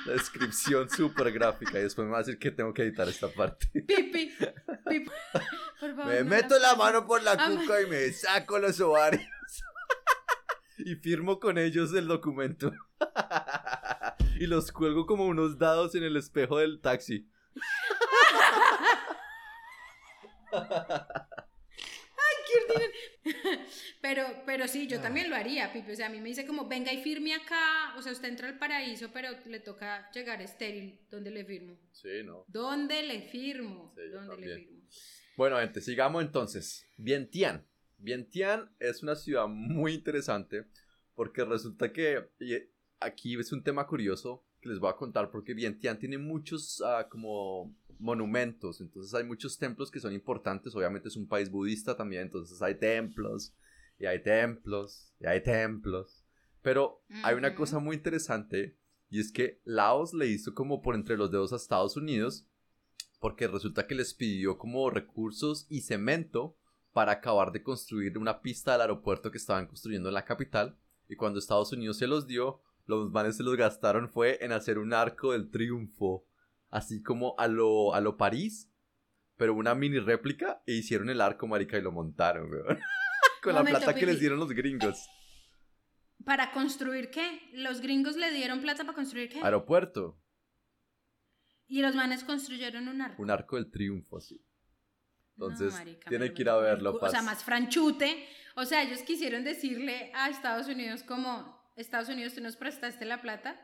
La descripción súper gráfica y después me va a decir que tengo que editar esta parte. Pipi, pipi. Por favor, Me no meto la mano por la cuca y me saco los ovarios. y firmo con ellos el documento. y los cuelgo como unos dados en el espejo del taxi. Qué ordinario. pero, pero sí, yo también lo haría, Pipe. O sea, a mí me dice como, venga y firme acá. O sea, usted entra al paraíso, pero le toca llegar estéril. ¿Dónde le firmo? Sí, ¿no? ¿Dónde le firmo? Sí, yo ¿Dónde le también. firmo? Bueno, gente, sigamos entonces. Vientiane. Vientiane es una ciudad muy interesante porque resulta que y aquí es un tema curioso que les voy a contar porque Vientiane tiene muchos ah, como monumentos, entonces hay muchos templos que son importantes, obviamente es un país budista también, entonces hay templos y hay templos y hay templos, pero hay una cosa muy interesante y es que Laos le hizo como por entre los dedos a Estados Unidos porque resulta que les pidió como recursos y cemento para acabar de construir una pista del aeropuerto que estaban construyendo en la capital. Y cuando Estados Unidos se los dio, los manes se los gastaron fue en hacer un arco del triunfo, así como a lo, a lo París, pero una mini réplica e hicieron el arco, marica, y lo montaron, weón. Con la plata que les dieron los gringos. ¿Para construir qué? Los gringos le dieron plata para construir qué? Aeropuerto, Y los manes construyeron un arco. un arco del triunfo, así. Entonces, No, marica, tiene que ir a verlo. O sea, más franchute. O sea, ellos quisieron decirle a Estados Unidos como, Estados Unidos, tú nos prestaste la plata,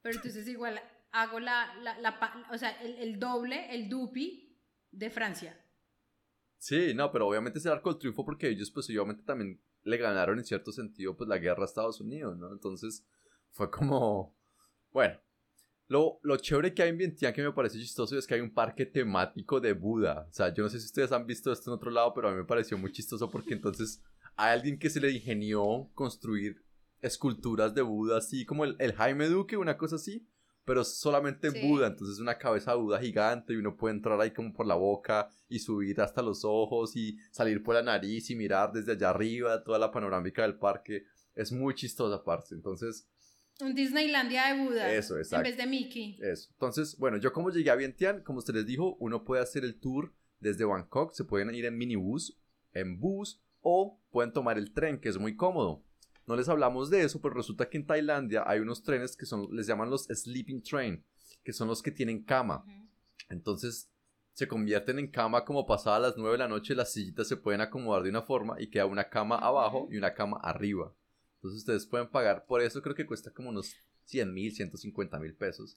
pero entonces igual hago la, la, la o sea, el, el doble, el dupi de Francia. Sí, no, pero obviamente es el arco del triunfo porque ellos pues obviamente también le ganaron en cierto sentido pues la guerra a Estados Unidos, ¿no? Entonces fue como, bueno, lo, lo chévere que hay en Vientiane que me parece chistoso es que hay un parque temático de Buda. O sea, yo no sé si ustedes han visto esto en otro lado, pero a mí me pareció muy chistoso porque entonces hay alguien que se le ingenió construir esculturas de Buda así como el, el Jaime Duque, una cosa así. Pero solamente Sí. Buda, entonces una cabeza de Buda gigante y uno puede entrar ahí como por la boca y subir hasta los ojos y salir por la nariz y mirar desde allá arriba toda la panorámica del parque. Es muy chistosa parte, entonces Un Disneylandia de Buda. Eso, En exacto. vez de Mickey. eso. Entonces, bueno, yo como llegué a Vientiane, como usted les dijo, uno puede hacer el tour desde Bangkok, se pueden ir en minibús, en bus o pueden tomar el tren, que es muy cómodo. No les hablamos de eso, pero resulta que en Tailandia hay unos trenes que son, les llaman los sleeping train, que son los que tienen cama. Entonces se convierten en cama como pasada las 9 de la noche, las sillitas se pueden acomodar de una forma y queda una cama abajo y una cama arriba. Entonces ustedes pueden pagar, por eso creo que cuesta como unos 100 mil, 150 mil pesos.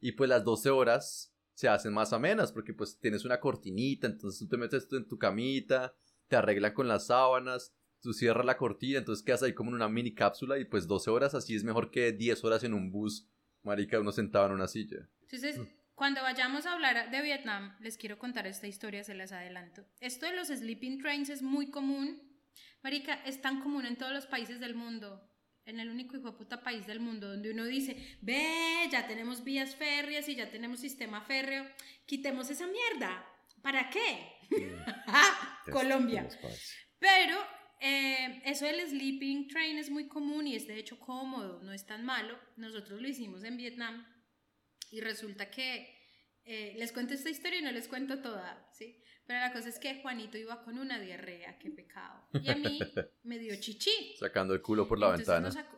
Y pues las 12 horas se hacen más amenas porque pues tienes una cortinita, entonces tú te metes en tu camita, te arreglan con las sábanas, tú cierras la cortina, entonces quedas ahí como en una mini cápsula y pues 12 horas así es mejor que 10 horas en un bus, marica, uno sentado en una silla. Entonces, cuando vayamos a hablar de Vietnam, les quiero contar esta historia, se las adelanto. Esto de los sleeping trains es muy común. Marica, es tan común en todos los países del mundo. En el único hijo de puta país del mundo donde uno dice, ve, ya tenemos vías férreas y ya tenemos sistema férreo, quitemos esa mierda. ¿Para qué? Colombia. Pero eh, eso del sleeping train es muy común y es de hecho cómodo, no es tan malo. Nosotros lo hicimos en Vietnam y resulta que eh, les cuento esta historia y no les cuento toda, ¿sí? Pero la cosa es que Juanito iba con una diarrea, qué pecado. Y a mí me dio chichi. Sacando el culo por la Entonces ventana.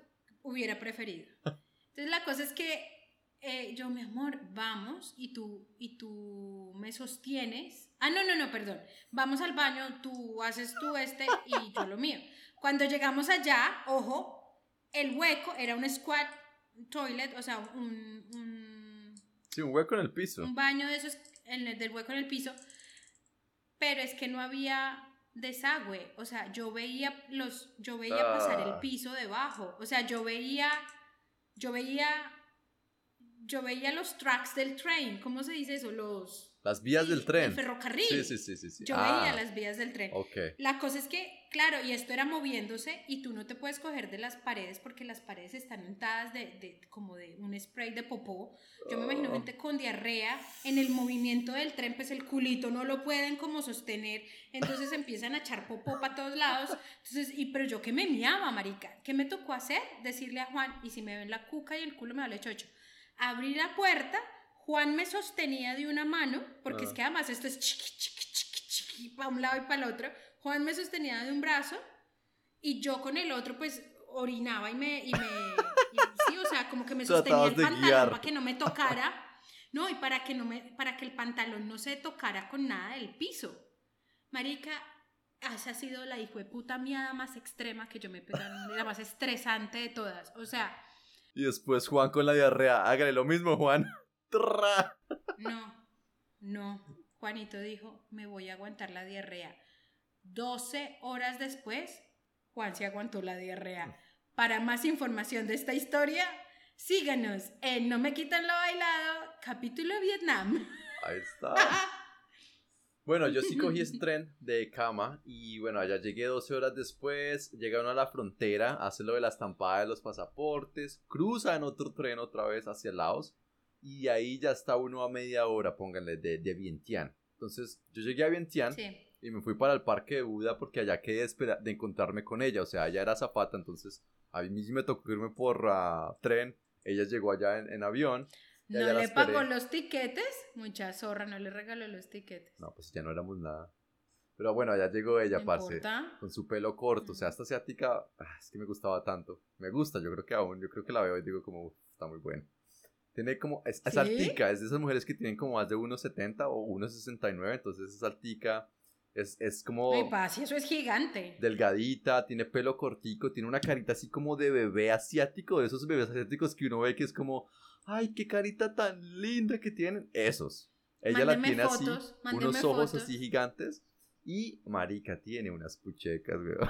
hubiera preferido. Entonces la cosa es que eh, yo, mi amor, vamos y tú, y tú me sostienes. Ah, no, no, no, perdón. Vamos al baño, tú haces tú este y yo lo mío. Cuando llegamos allá, ojo, el hueco era un squat toilet, o sea, un, un, Sí, un hueco en el piso. un baño de esos el, del hueco en el piso, pero es que no había desagüe, o sea, yo veía los, yo veía pasar el Ah. piso debajo, o sea, yo veía, yo veía, yo veía los tracks del tren, ¿cómo se dice eso? Los Las vías sí, del tren. el ferrocarril. Sí, sí, sí, sí. sí. Yo Ah, veía las vías del tren. Ok. La cosa es que, claro, y esto era moviéndose y tú no te puedes coger de las paredes porque las paredes están untadas de, de- como de un spray de popó. Yo me imagino Oh. gente con diarrea en el movimiento del tren, pues el culito no lo pueden como sostener, entonces empiezan a echar popó para todos lados. Entonces, y pero yo que me miaba, marica, ¿qué me tocó hacer? Decirle a Juan, y si me ven la cuca y el culo me vale chocho, abrí la puerta, Juan me sostenía de una mano, porque es Ah. que además esto es chiqui, chiqui, chiqui, chiqui, para un lado y para el otro. Juan me sostenía de un brazo y yo con el otro pues orinaba y me... Y me y sí, o sea, como que me sostenía el pantalón guiar. para que no me tocara. No, y para que, no me, para que el pantalón no se tocara con nada del piso. Marica, esa ha sido la hijo de puta miada más extrema que yo me he pegado, la más estresante de todas. O sea, Y después Juan con la diarrea. Hágale lo mismo, Juan. No, no. Juanito dijo, me voy a aguantar la diarrea. 12 horas después, Juan se aguantó la diarrea. Para más información de esta historia, síganos en No me quitan lo bailado, capítulo Vietnam. Ahí está. Bueno, yo sí cogí ese tren de cama y bueno, allá llegué 12 horas después, llega uno a la frontera, hace lo de la estampada de los pasaportes, cruza en otro tren otra vez hacia Laos y ahí ya está uno a media hora, pónganle, de, de Vientiane. Entonces yo llegué a Vientiane Sí. y me fui para el parque de Buda porque allá quedé espera- de encontrarme con ella, o sea, ella era zapata, entonces a mí sí me tocó irme por ah, tren, ella llegó allá en, en avión. ¿No le pagó los tiquetes? Mucha zorra, no le regaló los tiquetes. No, pues ya no éramos nada. Pero bueno, allá llegó ella, ¿No parce. importa? Con su pelo corto, o sea, Mm. esta asiática, ah, es que me gustaba tanto. Me gusta, yo creo que aún, yo creo que la veo y digo como, "Uf, está muy buena. Tiene como, es, es ¿Sí? altica, es de esas mujeres que tienen como más de 1,70 o 1,69, entonces es altica, es, es como Ay, paz, eso es gigante. delgadita, tiene pelo cortico, tiene una carita así como de bebé asiático, de esos bebés asiáticos que uno ve que es como, ay, qué carita tan linda que tienen. Esos. Ella la tiene fotos, así, unos ojos fotos. así gigantes. Y Marica tiene unas puchecas, weón.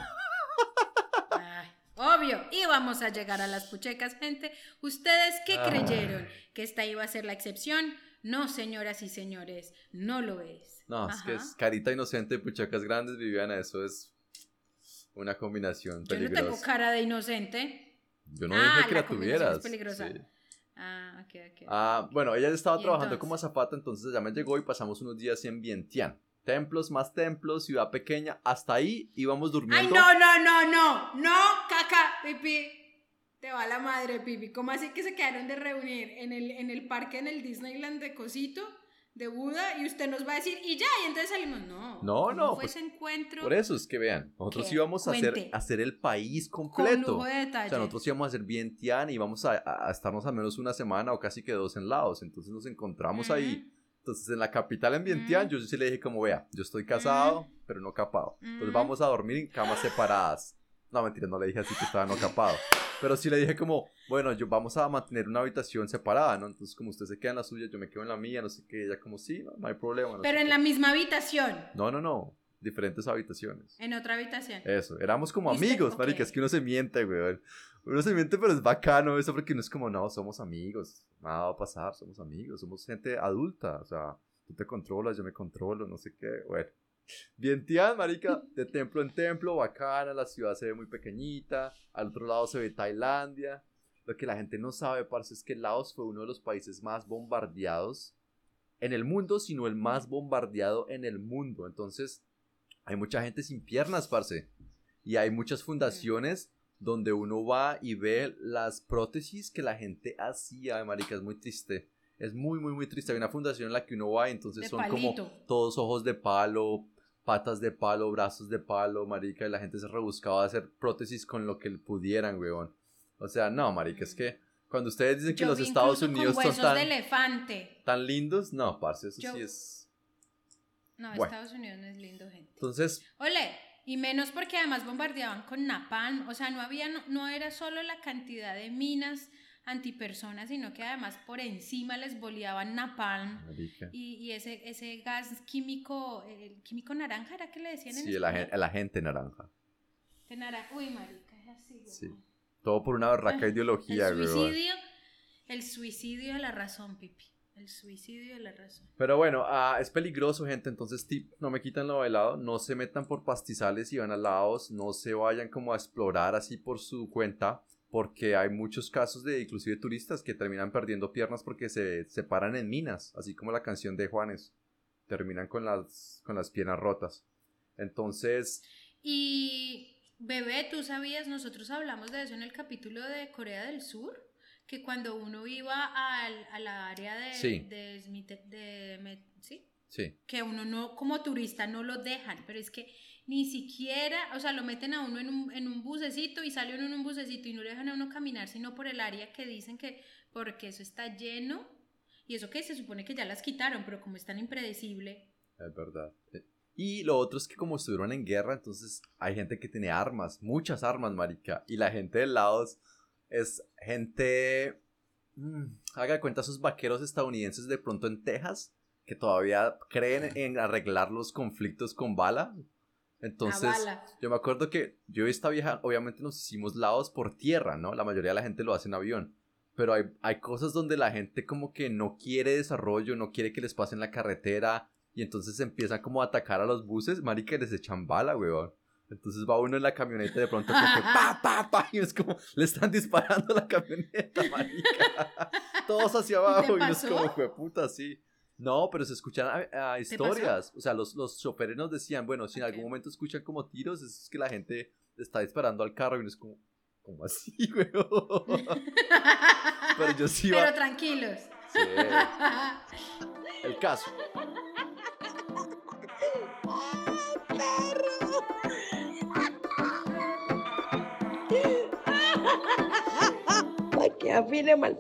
Obvio, y vamos a llegar a las puchecas, gente. ¿Ustedes qué Ay. creyeron? ¿Que esta iba a ser la excepción? No, señoras y señores, no lo es. No, es que es carita inocente y puchecas grandes, Viviana, eso es una combinación Yo no peligrosa. tengo cara de inocente. Yo no Ah, dije que la la combinación es tuvieras. peligrosa. sí. Ah, ok, ok. Ah, bueno, ella estaba ¿Y trabajando entonces? como azafata, entonces ya me llegó y pasamos unos días en Vientiane. Templos, más templos, ciudad pequeña. Hasta ahí íbamos durmiendo. Ay, no, no, no, no, no, caca, pipi. Te va la madre, pipi. ¿Cómo así que se quedaron de reunir en el, en el parque, en el Disneyland de Cosito, de Buda? Y usted nos va a decir, y ya, y entonces salimos. No, No, ¿cómo no, fue pues, ese encuentro Por eso es que vean, nosotros íbamos a hacer, a hacer el país con completo. lujo de O sea, nosotros íbamos a hacer Vientiane y íbamos a, a- a estarnos al menos una semana o casi que dos en Laos. Entonces nos encontramos ahí. Entonces en la capital en Vientiane yo sí le dije como, vea, yo estoy casado, pero no capado. Entonces vamos a dormir en camas separadas. No, mentira, no le dije así que estaba no capado. Pero sí le dije como, bueno, yo vamos a mantener una habitación separada, ¿no? Entonces como usted se queda en la suya, yo me quedo en la mía, no sé qué. Ella como, sí, no, no hay problema. no Pero en qué". la misma habitación, No, no, no. Diferentes habitaciones. en otra habitación. Eso, éramos como amigos, Ok. marica, es que uno se miente, weón. Uno se miente, pero es bacano eso porque uno es como, no, somos amigos, nada va a pasar, somos amigos, somos gente adulta, o sea, tú te controlas, yo me controlo, no sé qué, bueno. Vientiane, marica, de templo en templo, bacana, la ciudad se ve muy pequeñita, al otro lado se ve Tailandia. Lo que la gente no sabe, parce, es que Laos fue uno de los países más bombardeados en el mundo, sino el más bombardeado en el mundo. Entonces, hay mucha gente sin piernas, parce. Y hay muchas fundaciones donde uno va y ve las prótesis que la gente hacía, marica, es muy triste. Es muy, muy, muy triste. Hay una fundación en la que uno va y entonces De son palito. como todos ojos de palo, patas de palo, brazos de palo, marica, y la gente se rebuscaba a hacer prótesis con lo que pudieran, weón. O sea, no, marica, es que cuando ustedes dicen que Yo los Estados Unidos son tan, de elefante. tan lindos, no, parce, eso Yo- sí es... No, Bueno. Estados Unidos no es lindo, gente. Entonces, Ole, y menos porque además bombardeaban con napalm, o sea, no había, no, no era solo la cantidad de minas antipersonas, sino que además por encima les boleaban napalm y, y ese, ese gas químico, el químico naranja era que le decían en Sí, el, agen- el agente naranja. De naranja. Uy, marica, es así, güey. Sí. Todo por una berraca Ah, ideología, El suicidio, el suicidio de la razón, Pipi. El suicidio de la razón. Pero bueno, ah, es peligroso, gente. Entonces, tip, no me quitan lo bailado. No se metan por pastizales y van a lados. No se vayan como a explorar así por su cuenta. Porque hay muchos casos de inclusive turistas que terminan perdiendo piernas porque se separan en minas. Así como la canción de Juanes. Terminan con las, con las piernas rotas. Entonces, Y bebé, tú sabías, nosotros hablamos de eso en el capítulo de Corea del Sur, que cuando uno iba al, a la área de, Sí. de, Smith- de Me- ¿sí? sí. que uno no, como turista no lo dejan, pero es que ni siquiera, o sea, lo meten a uno en un, en un bucecito y sale uno en un bucecito y no le dejan a uno caminar, sino por el área que dicen que porque eso está lleno y eso que se supone que ya las quitaron, pero como es tan impredecible, Es verdad. Eh, Y lo otro es que como estuvieron en guerra, entonces hay gente que tiene armas, muchas armas, marica. Y la gente de Laos es gente... mm, haga cuenta esos vaqueros estadounidenses de pronto en Texas, que todavía creen en arreglar los conflictos con bala. Entonces, yo me acuerdo que yo y esta vieja, obviamente nos hicimos Laos por tierra, ¿no? La mayoría de la gente lo hace en avión. Pero hay, hay cosas donde la gente como que no quiere desarrollo, no quiere que les pasen la carretera, y entonces empiezan como a atacar a los buses, marica, les echan bala, weón. Entonces va uno en la camioneta y de pronto que pa, pa, pa, y es como, le están disparando a la camioneta, marica. Todos hacia abajo y, es como, fue puta, sí. No, pero se escuchan a- a historias. O sea, los, los choferes nos decían, bueno, si en algún momento escuchan como tiros, es que la gente está disparando al carro y uno es como, ¿cómo así, weón? pero yo sí iba... Pero tranquilos. Sí. El caso. Para que afine mal